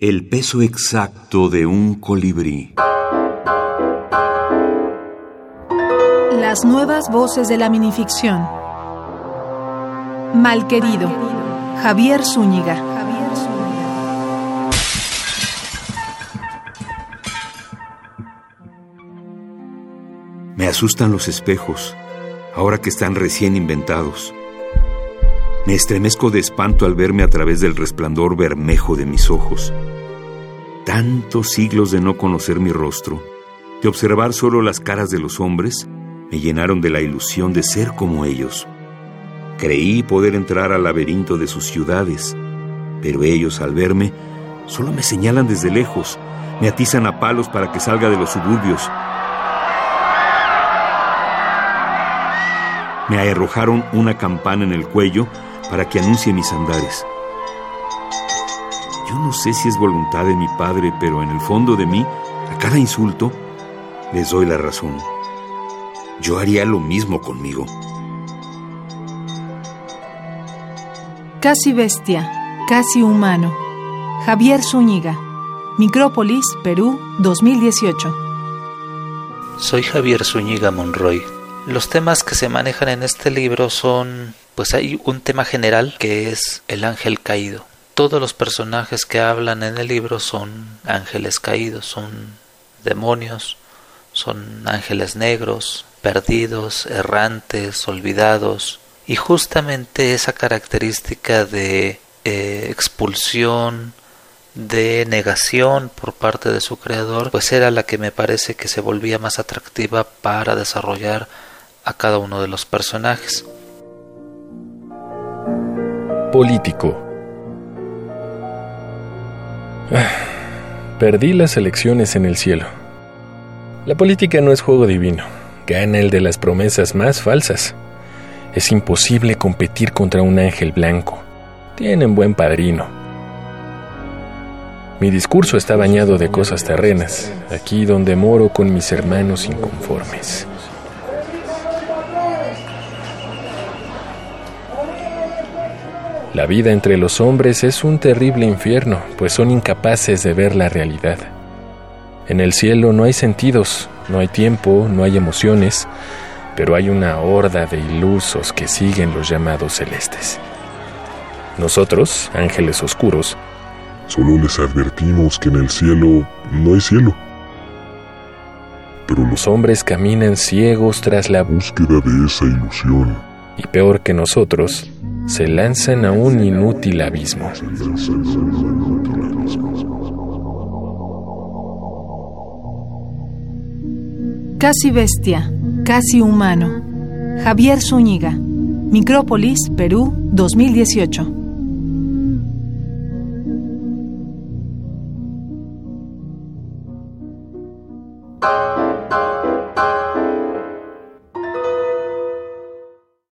El peso exacto de un colibrí. Las nuevas voces de la minificción. Malquerido. Javier Zúñiga. Me asustan los espejos, ahora que están recién inventados. Me estremezco de espanto al verme a través del resplandor bermejo de mis ojos. Tantos siglos de no conocer mi rostro, de observar solo las caras de los hombres, me llenaron de la ilusión de ser como ellos. Creí poder entrar al laberinto de sus ciudades, pero ellos al verme solo me señalan desde lejos, me atizan a palos para que salga de los suburbios, me arrojaron una campana en el cuello para que anuncie mis andares. Yo no sé si es voluntad de mi padre, pero en el fondo de mí, a cada insulto, les doy la razón. Yo haría lo mismo conmigo. Casi bestia, casi humano. Javier Zúñiga. Micrópolis, Perú, 2018. Soy Javier Zúñiga Monroy. Los temas que se manejan en este libro son pues hay un tema general que es el ángel caído. Todos los personajes que hablan en el libro son ángeles caídos, son demonios, son ángeles negros, perdidos, errantes, olvidados, y justamente esa característica de eh, expulsión, de negación por parte de su creador, pues era la que me parece que se volvía más atractiva para desarrollar a cada uno de los personajes político. Ah, perdí las elecciones en el cielo. La política no es juego divino. Gana el de las promesas más falsas. Es imposible competir contra un ángel blanco. Tienen buen padrino. Mi discurso está bañado de cosas terrenas, aquí donde moro con mis hermanos inconformes. La vida entre los hombres es un terrible infierno, pues son incapaces de ver la realidad. En el cielo no hay sentidos, no hay tiempo, no hay emociones, pero hay una horda de ilusos que siguen los llamados celestes. Nosotros, ángeles oscuros, solo les advertimos que en el cielo no hay cielo. Pero los hombres caminan ciegos tras la búsqueda de esa ilusión. Y peor que nosotros, se lanzan a un inútil abismo. Casi bestia, casi humano. Javier Zúñiga. Micrópolis, Perú, 2018.